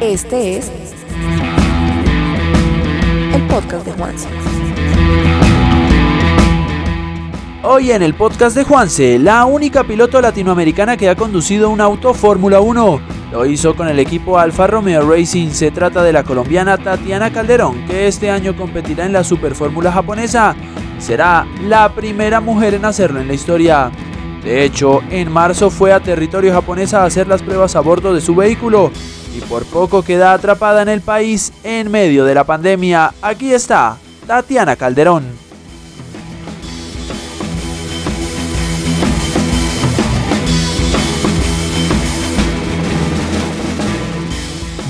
Este es el podcast de Juanse. Hoy en el podcast de Juanse, la única piloto latinoamericana que ha conducido un auto Fórmula 1. Lo hizo con el equipo Alfa Romeo Racing. Se trata de la colombiana Tatiana Calderón, que este año competirá en la Super Fórmula japonesa. Será la primera mujer en hacerlo en la historia. De hecho, en marzo fue a territorio japonés a hacer las pruebas a bordo de su vehículo y por poco queda atrapada en el país en medio de la pandemia. Aquí está Tatiana Calderón.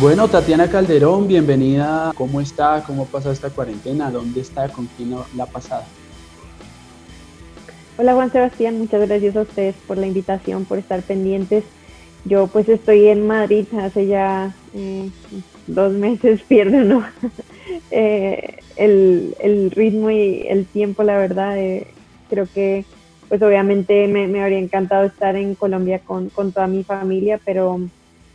Bueno, Tatiana Calderón, bienvenida. ¿Cómo está? ¿Cómo pasa esta cuarentena? ¿Dónde está? ¿Con quién la pasada? Hola Juan Sebastián, muchas gracias a ustedes por la invitación, por estar pendientes. Yo pues estoy en Madrid hace ya eh, dos meses, pierdo. Eh, el, ritmo y el tiempo, la verdad. Eh, creo que pues obviamente me, habría encantado estar en Colombia con, toda mi familia, pero,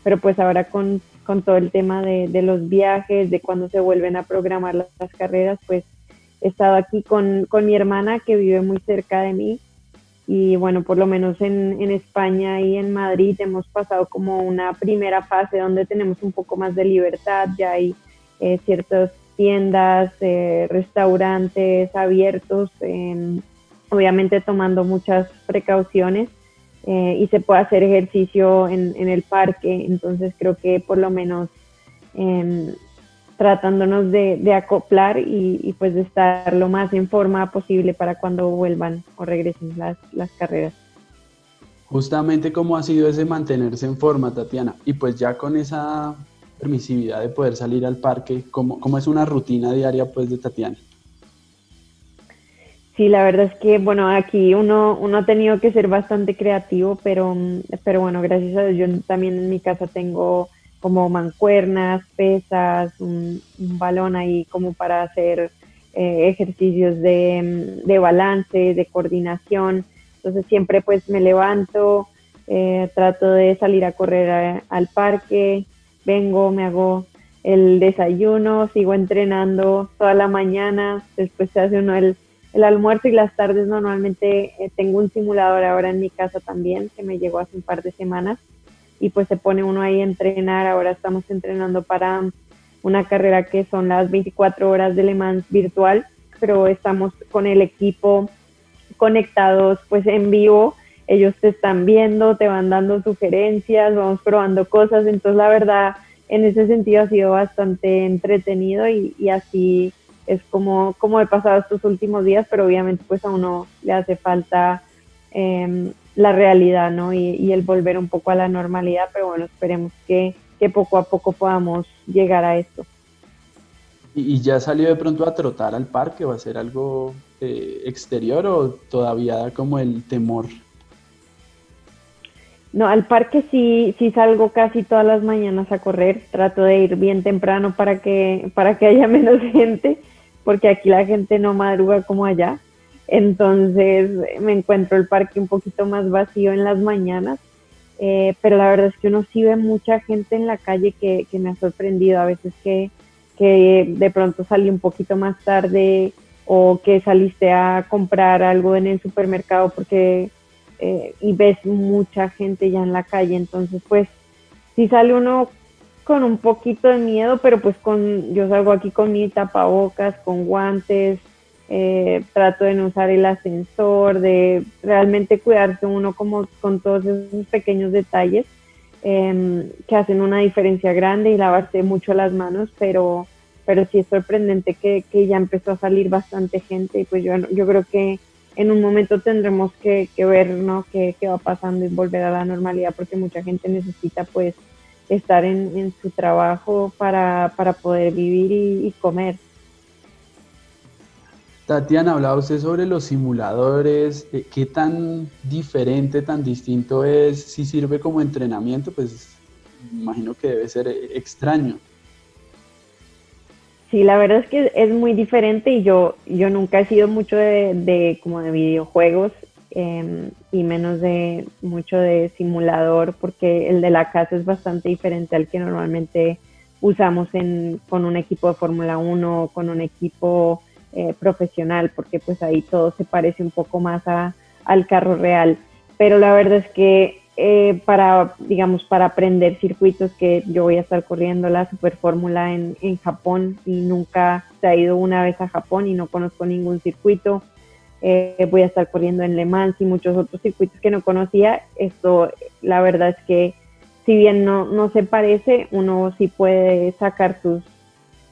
pero pues ahora con, todo el tema de, los viajes, de cuando se vuelven a programar las carreras, pues he estado aquí con, mi hermana que vive muy cerca de mí y bueno, por lo menos en, España y en Madrid hemos pasado como una primera fase donde tenemos un poco más de libertad, ya hay eh, ciertas tiendas, eh, restaurantes abiertos, obviamente tomando muchas precauciones eh, y se puede hacer ejercicio en, en, el parque, entonces creo que por lo menos em, tratándonos de, acoplar y, pues de estar lo más en forma posible para cuando vuelvan o regresen las, las carreras. Justamente cómo ha sido ese mantenerse en forma, Tatiana, y pues ya con esa permisividad de poder salir al parque, ¿cómo, cómo es una rutina diaria pues de Tatiana? Sí, la verdad es que, bueno, aquí uno, uno ha tenido que ser bastante creativo, pero, pero bueno, gracias a Dios yo también en mi casa tengo como mancuernas, pesas, un, balón ahí como para hacer eh, ejercicios de, de, balance, de coordinación. Entonces siempre pues me levanto, eh, trato de salir a correr al parque, vengo, me hago el desayuno, sigo entrenando toda la mañana, después se hace uno el, el almuerzo y las tardes normalmente eh, tengo un simulador ahora en mi casa también que me llegó hace un par de semanas y pues se pone uno ahí a entrenar. Ahora estamos entrenando para una carrera que son las 24 horas de Le Mans virtual, pero estamos con el equipo conectados pues en vivo. Ellos te están viendo, te van dando sugerencias, vamos probando cosas. Entonces la verdad en ese sentido ha sido bastante entretenido y, así es como, como he pasado estos últimos días, pero obviamente pues a uno le hace falta eh, la realidad, ¿no? Y, el volver un poco a la normalidad, pero bueno, esperemos que, poco a poco podamos llegar a esto. ¿Y, ya salió de pronto a trotar al parque o a hacer algo eh, exterior o todavía da como el temor? No, al parque sí, sí salgo casi todas las mañanas a correr. Trato de ir bien temprano para que, para que haya menos gente, porque aquí la gente no madruga como allá. Entonces me encuentro el parque un poquito más vacío en las mañanas, eh, pero la verdad es que uno sí ve mucha gente en la calle que, me ha sorprendido. A veces que, de pronto salí un poquito más tarde o que saliste a comprar algo en el supermercado porque eh, y ves mucha gente ya en la calle. Entonces pues sí sale uno con un poquito de miedo, pero pues con yo salgo aquí con mi tapabocas, con guantes, eh, trato de no usar el ascensor, de realmente cuidarse uno como con todos esos pequeños detalles em, que hacen una diferencia grande y lavarse mucho las manos, pero, pero sí es sorprendente que, ya empezó a salir bastante gente y pues yo, yo creo que en un momento tendremos que, ver ¿no? qué, va pasando y volver a la normalidad porque mucha gente necesita pues estar en, su trabajo para, poder vivir y comer. Tatiana, hablaba usted sobre los simuladores, eh, ¿qué tan diferente, tan distinto es? Si sirve como entrenamiento, pues imagino que debe ser eh, extraño. Sí, la verdad es que es muy diferente y yo, yo nunca he sido mucho de, como de videojuegos em, y menos de mucho de simulador porque el de la casa es bastante diferente al que normalmente usamos en, con un equipo de Fórmula 1 con un equipo eh, profesional, porque pues ahí todo se parece un poco más a, al carro real. Pero la verdad es que eh, para, digamos, para aprender circuitos que yo voy a estar corriendo la Super Fórmula en, en Japón y nunca se ha ido una vez a Japón y no conozco ningún circuito. Eh, voy a estar corriendo en Le Mans y muchos otros circuitos que no conocía. Esto, la verdad es que si bien no, no se parece, uno sí puede sacar sus,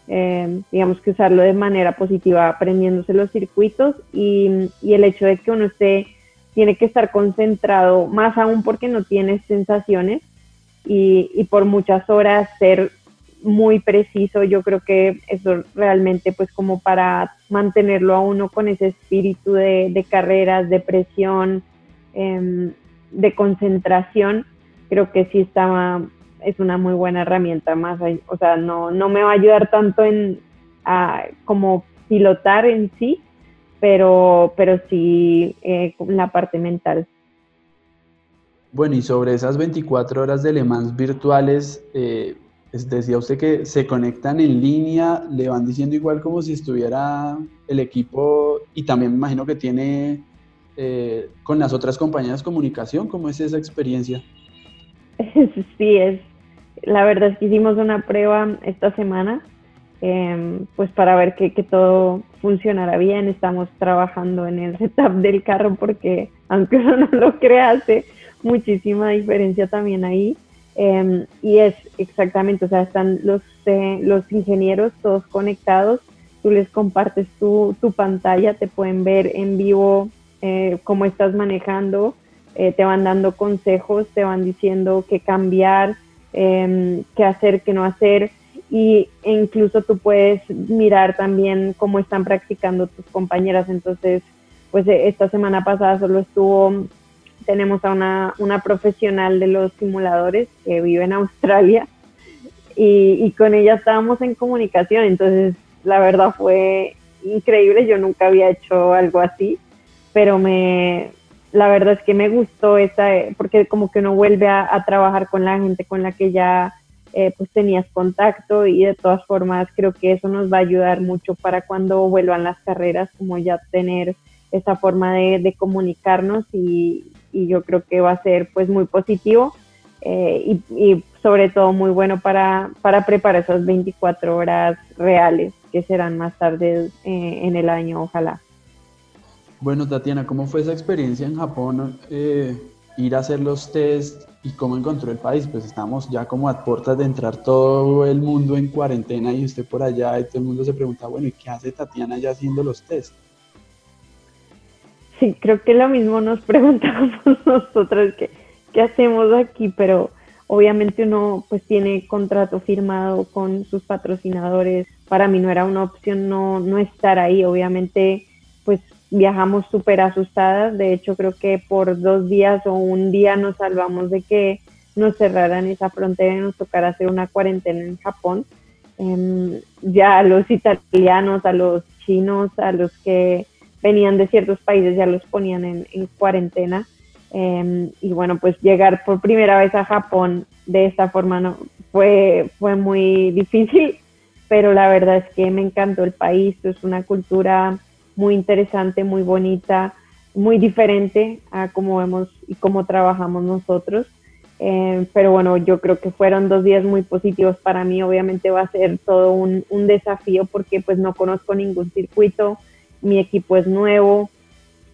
eh, digamos que usarlo de manera positiva aprendiéndose los circuitos y, y el hecho de que uno esté tiene que estar concentrado, más aún porque no tiene sensaciones y, y, por muchas horas ser muy preciso. Yo creo que eso realmente pues como para mantenerlo a uno con ese espíritu de, de carreras, de presión, eh, de concentración, creo que sí está, es una muy buena herramienta más, o sea, no, no me va a ayudar tanto en a, como pilotar en sí, pero, pero sí eh, la parte mental. Bueno, y sobre esas 24 horas de Le Mans virtuales, eh, decía usted que se conectan en línea, le van diciendo igual como si estuviera el equipo y también me imagino que tiene eh, con las otras compañías de comunicación, ¿cómo es esa experiencia? Sí, es, la verdad es que hicimos una prueba esta semana Em, pues para ver que, todo funcionara bien. Estamos trabajando en el setup del carro porque, aunque uno no lo crea, hace muchísima diferencia también ahí. Eh, y es exactamente, o sea, están los, eh, los ingenieros todos conectados, tú les compartes tu, tu pantalla, te pueden ver en vivo eh, cómo estás manejando, eh, te van dando consejos, te van diciendo qué cambiar, em, qué hacer, qué no hacer y incluso tú puedes mirar también cómo están practicando tus compañeras. Entonces, pues eh, esta semana pasada solo estuvo, tenemos a una, una profesional de los simuladores que vive en Australia y, y con ella estábamos en comunicación. Entonces, la verdad fue increíble. Yo nunca había hecho algo así, pero me, la verdad es que me gustó esa, porque como que uno vuelve a, trabajar con la gente con la que ya eh, pues tenías contacto y de todas formas creo que eso nos va a ayudar mucho para cuando vuelvan las carreras, como ya tener esa forma de, comunicarnos y, yo creo que va a ser pues muy positivo eh, y, sobre todo muy bueno para, para preparar esas 24 horas reales que serán más tarde eh, en el año, ojalá. Bueno, Tatiana, ¿cómo fue esa experiencia en Japón? ir a hacer los test y cómo encontró el país. Pues estamos ya como a puertas de entrar todo el mundo en cuarentena y usted por allá y todo el mundo se pregunta, bueno, ¿y qué hace Tatiana ya haciendo los test? Sí, creo que lo mismo nos preguntamos nosotros, ¿qué, qué hacemos aquí? Pero obviamente uno pues tiene contrato firmado con sus patrocinadores. Para mí no era una opción no, no estar ahí, obviamente pues viajamos súper asustadas, de hecho creo que por dos días o un día nos salvamos de que nos cerraran esa frontera y nos tocara hacer una cuarentena en Japón. Eh, ya a los italianos, a los chinos, a los que venían de ciertos países ya los ponían en, en cuarentena. Eh, y bueno, pues llegar por primera vez a Japón de esta forma no, fue, fue muy difícil, pero la verdad es que me encantó el país, es una cultura muy interesante, muy bonita, muy diferente a cómo vemos y cómo trabajamos nosotros. Eh, pero bueno, yo creo que fueron dos días muy positivos para mí. Obviamente va a ser todo un, un, desafío porque pues no conozco ningún circuito, mi equipo es nuevo,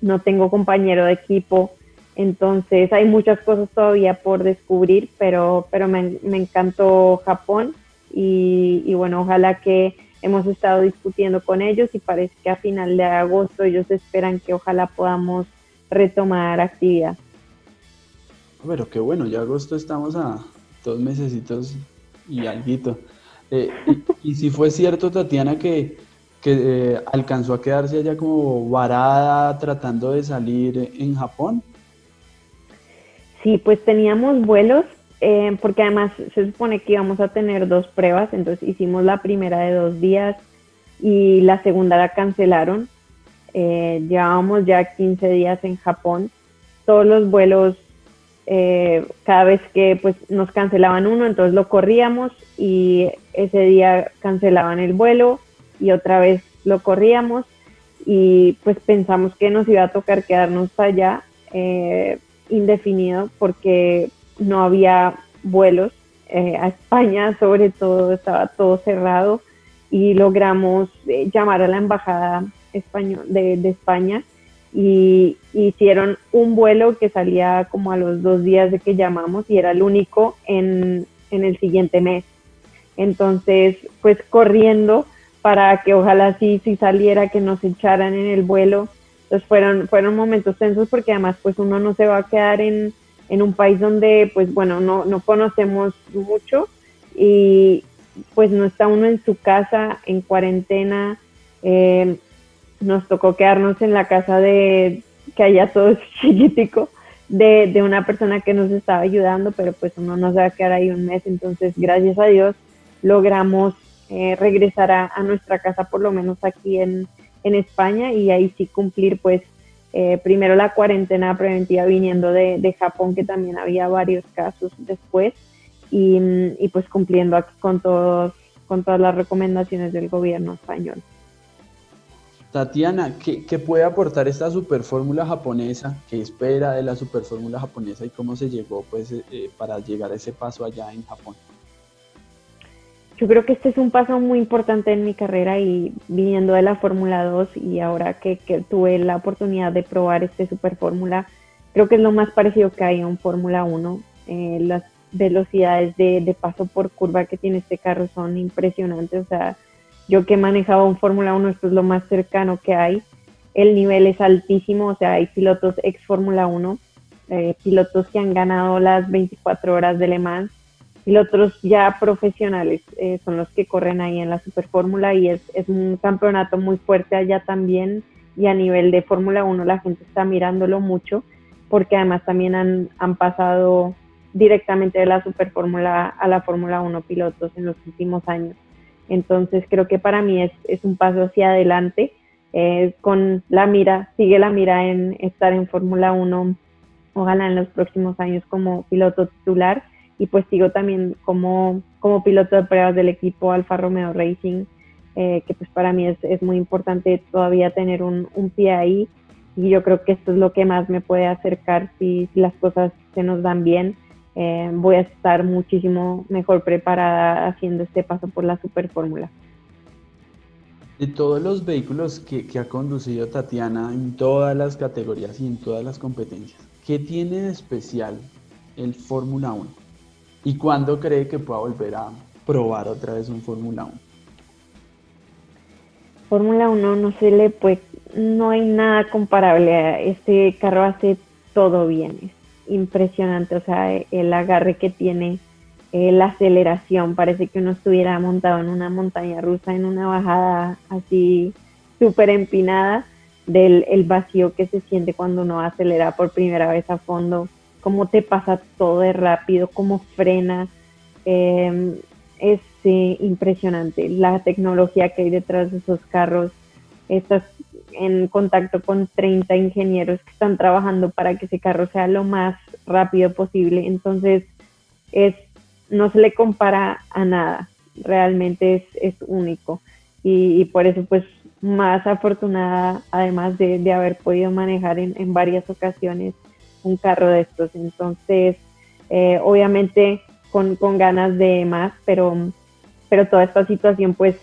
no tengo compañero de equipo, entonces hay muchas cosas todavía por descubrir, pero, pero me, me encantó Japón y, y bueno, ojalá que hemos estado discutiendo con ellos y parece que a final de agosto ellos esperan que ojalá podamos retomar actividad. Pero qué bueno, ya agosto estamos a dos mesecitos y algo. Eh, y, si fue cierto, Tatiana, que, que eh, alcanzó a quedarse allá como varada tratando de salir en Japón. Sí, pues teníamos vuelos eh, porque además se supone que íbamos a tener dos pruebas, entonces hicimos la primera de dos días y la segunda la cancelaron. Eh, llevábamos ya 15 días en Japón, todos los vuelos eh, cada vez que pues nos cancelaban uno, entonces lo corríamos y ese día cancelaban el vuelo y otra vez lo corríamos y pues pensamos que nos iba a tocar quedarnos allá eh, indefinido porque no había vuelos eh, a España, sobre todo estaba todo cerrado y logramos llamar a la embajada español, de, de España y hicieron un vuelo que salía como a los dos días de que llamamos y era el único en, el siguiente mes. Entonces, pues corriendo para que ojalá sí, sí saliera, que nos echaran en el vuelo. Entonces fueron, fueron momentos tensos porque además pues uno no se va a quedar en, un país donde pues bueno, no, no conocemos mucho y pues no está uno en su casa en cuarentena. Eh, nos tocó quedarnos en la casa de, que allá todo es chiquitico, de, de, una persona que nos estaba ayudando, pero pues uno no se va a quedar ahí un mes, entonces gracias a Dios logramos eh, regresar a, nuestra casa, por lo menos aquí en, en España, y ahí sí cumplir pues eh, primero la cuarentena preventiva viniendo de, de, Japón, que también había varios casos después, y, y pues cumpliendo aquí con, todos, con todas las recomendaciones del gobierno español. Tatiana, ¿qué, puede aportar esta superfórmula japonesa? ¿Qué espera de la superfórmula japonesa y cómo se llegó pues, eh, eh, para llegar a ese paso allá en Japón? Yo creo que este es un paso muy importante en mi carrera y viniendo de la Fórmula 2 y ahora que, tuve la oportunidad de probar este superfórmula, creo que es lo más parecido que hay a un Fórmula 1. Eh, las velocidades de, de paso por curva que tiene este carro son impresionantes, o sea, yo que he manejado un Fórmula 1, esto es lo más cercano que hay. El nivel es altísimo, o sea, hay pilotos ex Fórmula 1, eh, pilotos que han ganado las 24 horas de Le Mans, pilotos ya profesionales eh, son los que corren ahí en la Super Fórmula y es, es un campeonato muy fuerte allá también y a nivel de Fórmula 1 la gente está mirándolo mucho porque además también han, han pasado directamente de la Super Fórmula a la Fórmula 1 pilotos en los últimos años. Entonces creo que para mí es, es un paso hacia adelante eh, con la mira, sigue la mira en estar en Fórmula 1, ojalá en los próximos años como piloto titular y pues sigo también como, como piloto de pruebas del equipo Alfa Romeo Racing, eh, que pues para mí es, es, muy importante todavía tener un, un, pie ahí y yo creo que esto es lo que más me puede acercar si, si las cosas se nos dan bien eh, voy a estar muchísimo mejor preparada haciendo este paso por la super fórmula. De todos los vehículos que, ha conducido Tatiana en todas las categorías y en todas las competencias, ¿qué tiene de especial el Fórmula 1? ¿Y cuándo cree que pueda volver a probar otra vez un Fórmula 1? Fórmula 1 no se le puede, no hay nada comparable a este carro hace todo bien impresionante, o sea, el agarre que tiene, eh, la aceleración, parece que uno estuviera montado en una montaña rusa, en una bajada así súper empinada, del el vacío que se siente cuando uno acelera por primera vez a fondo, cómo te pasa todo de rápido, cómo frena, em, es impresionante la tecnología que hay detrás de esos carros, estas en contacto con 30 ingenieros que están trabajando para que ese carro sea lo más rápido posible. Entonces, es, no se le compara a nada, realmente es, es único. Y, por eso, pues, más afortunada, además de, de haber podido manejar en, en, varias ocasiones un carro de estos. Entonces, eh, obviamente con, con ganas de más, pero, pero toda esta situación, pues,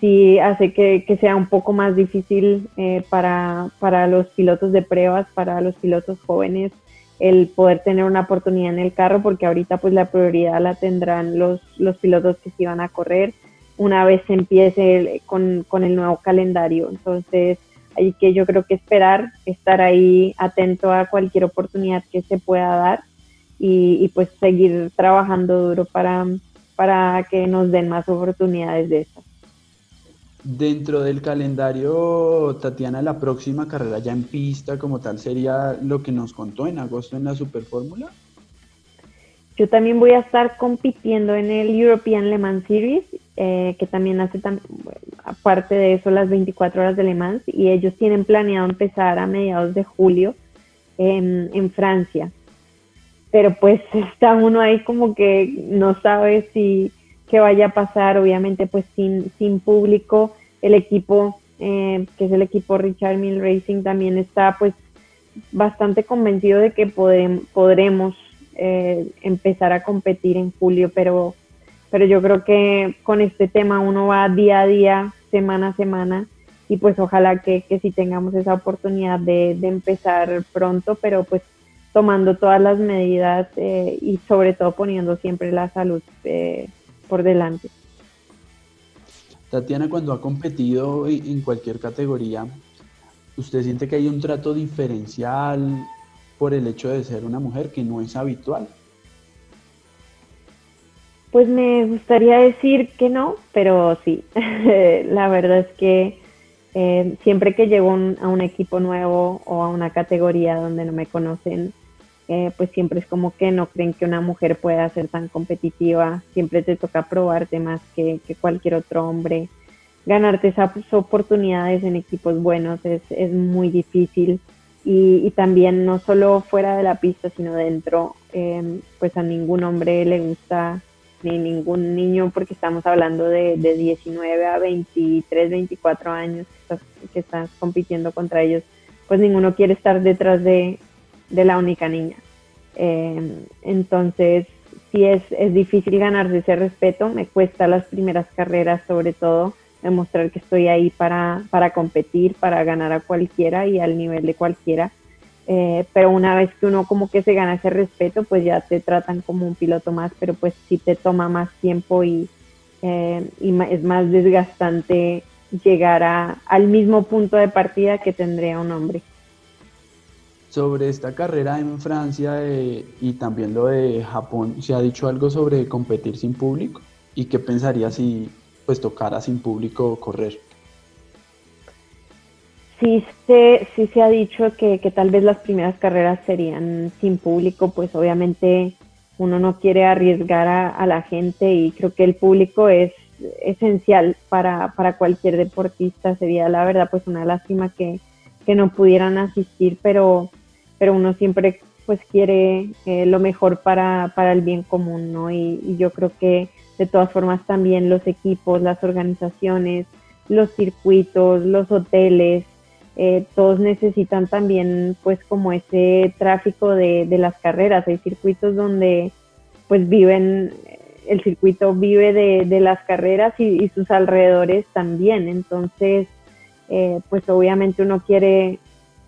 sí hace que, sea un poco más difícil eh, para, para, los pilotos de pruebas, para los pilotos jóvenes, el poder tener una oportunidad en el carro, porque ahorita pues la prioridad la tendrán los, los pilotos que se van a correr una vez se empiece con, con el nuevo calendario. Entonces, hay que yo creo que esperar, estar ahí atento a cualquier oportunidad que se pueda dar y, y pues seguir trabajando duro para, para que nos den más oportunidades de estas. Dentro del calendario, Tatiana, la próxima carrera ya en pista como tal sería lo que nos contó en agosto en la Super Fórmula. Yo también voy a estar compitiendo en el European Le Mans Series, eh, que también hace, aparte de eso, las 24 horas de Le Mans, y ellos tienen planeado empezar a mediados de julio en, Francia. pero pues está uno ahí como que no sabe si qué vaya a pasar, obviamente pues sin, sin público, el equipo, eh, que es el equipo Richard Mill Racing, también está pues bastante convencido de que podremos eh, empezar a competir en julio, pero, pero yo creo que con este tema uno va día a día, semana a semana, y pues ojalá que, que sí tengamos esa oportunidad de, de empezar pronto, pero pues tomando todas las medidas eh, y sobre todo poniendo siempre la salud eh, por delante. Tatiana, cuando ha competido en cualquier categoría, ¿usted siente que hay un trato diferencial por el hecho de ser una mujer que no es habitual? Pues me gustaría decir que no, pero sí, la verdad es que eh, siempre que llego a un equipo nuevo o a una categoría donde no me conocen, eh, pues siempre es como que no creen que una mujer pueda ser tan competitiva, siempre te toca probarte más que, cualquier otro hombre. Ganarte esas oportunidades en equipos buenos es, es muy difícil. Y, también no solo fuera de la pista, sino dentro, em, pues a ningún hombre le gusta ni ningún niño, porque estamos hablando de, de 19 a 23, 24 años que estás, que estás compitiendo contra ellos, pues ninguno quiere estar detrás de, de la única niña. Eh, entonces, sí es, es difícil ganarse ese respeto, me cuesta las primeras carreras sobre todo demostrar que estoy ahí para, para competir, para ganar a cualquiera y al nivel de cualquiera. Eh, pero una vez que uno como que se gana ese respeto, pues ya te tratan como un piloto más, pero pues sí te toma más tiempo y, eh, es más desgastante llegar a, al mismo punto de partida que tendría un hombre sobre esta carrera en Francia eh, y también lo de Japón, ¿se ha dicho algo sobre competir sin público? ¿Y qué pensaría si pues tocara sin público correr? Sí se, sí se ha dicho que, tal vez las primeras carreras serían sin público, pues obviamente uno no quiere arriesgar a, la gente y creo que el público es esencial para, para cualquier deportista. Sería la verdad pues una lástima que, que no pudieran asistir, pero pero uno siempre pues quiere eh, lo mejor para, el bien común, ¿no? Y, yo creo que de todas formas también los equipos, las organizaciones, los circuitos, los hoteles, eh, todos necesitan también pues como ese tráfico de, las carreras. Hay circuitos donde pues viven, el circuito vive de, las carreras y, sus alrededores también. Entonces, eh, pues obviamente uno quiere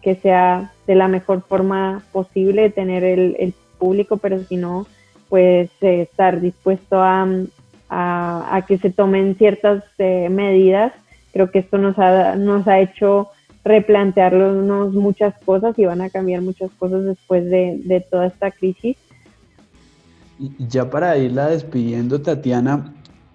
que sea de la mejor forma posible tener el, público, pero si no, pues eh, estar dispuesto a, a, que se tomen ciertas eh, medidas. Creo que esto nos ha, nos ha hecho replantearnos muchas cosas y van a cambiar muchas cosas después de, de toda esta crisis. Ya para irla despidiendo, Tatiana,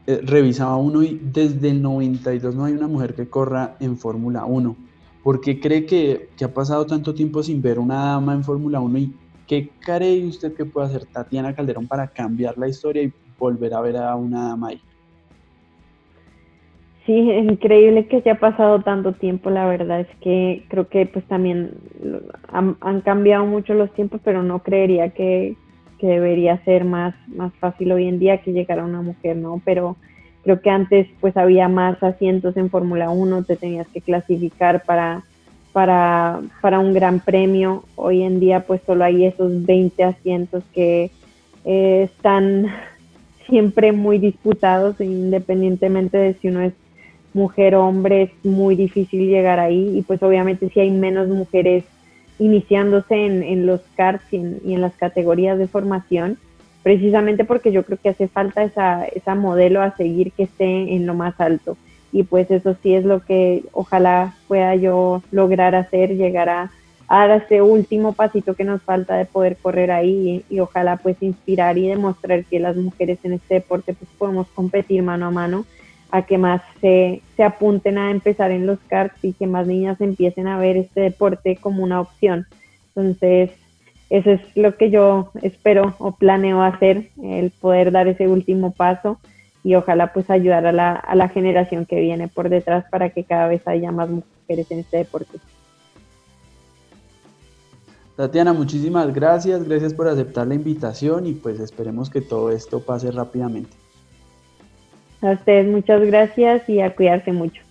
eh, revisaba uno y desde el 92 no hay una mujer que corra en Fórmula 1. ¿Por qué cree que, ha pasado tanto tiempo sin ver una dama en Fórmula 1 y qué cree usted que puede hacer Tatiana Calderón para cambiar la historia y volver a ver a una dama ahí? Sí, increíble que se ha pasado tanto tiempo, la verdad es que creo que pues también han, cambiado mucho los tiempos, pero no creería que, que, debería ser más, más fácil hoy en día que llegar a una mujer, ¿no? Pero Creo que antes pues había más asientos en Fórmula 1, te tenías que clasificar para, para, para, un gran premio. Hoy en día pues solo hay esos 20 asientos que eh, están siempre muy disputados, independientemente de si uno es mujer o hombre, es muy difícil llegar ahí y pues obviamente si hay menos mujeres iniciándose en, en los karts y en, las categorías de formación, precisamente porque yo creo que hace falta esa, esa modelo a seguir que esté en lo más alto. Y pues eso sí es lo que ojalá pueda yo lograr hacer, llegar a, dar ese último pasito que nos falta de poder correr ahí y, ojalá pues inspirar y demostrar que las mujeres en este deporte pues podemos competir mano a mano a que más se, se apunten a empezar en los karts y que más niñas empiecen a ver este deporte como una opción. Entonces, eso es lo que yo espero o planeo hacer, el poder dar ese último paso y ojalá pues ayudar a la, a la generación que viene por detrás para que cada vez haya más mujeres en este deporte. Tatiana, muchísimas gracias, gracias por aceptar la invitación y pues esperemos que todo esto pase rápidamente. A ustedes muchas gracias y a cuidarse mucho.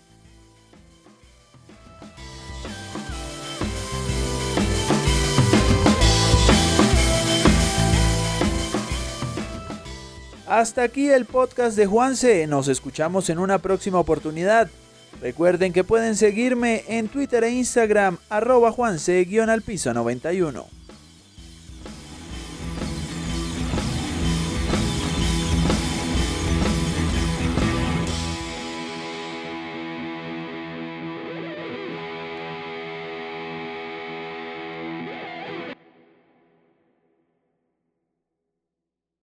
Hasta aquí el podcast de Juanse. Nos escuchamos en una próxima oportunidad. Recuerden que pueden seguirme en Twitter e Instagram arroba Juanse-al piso 91.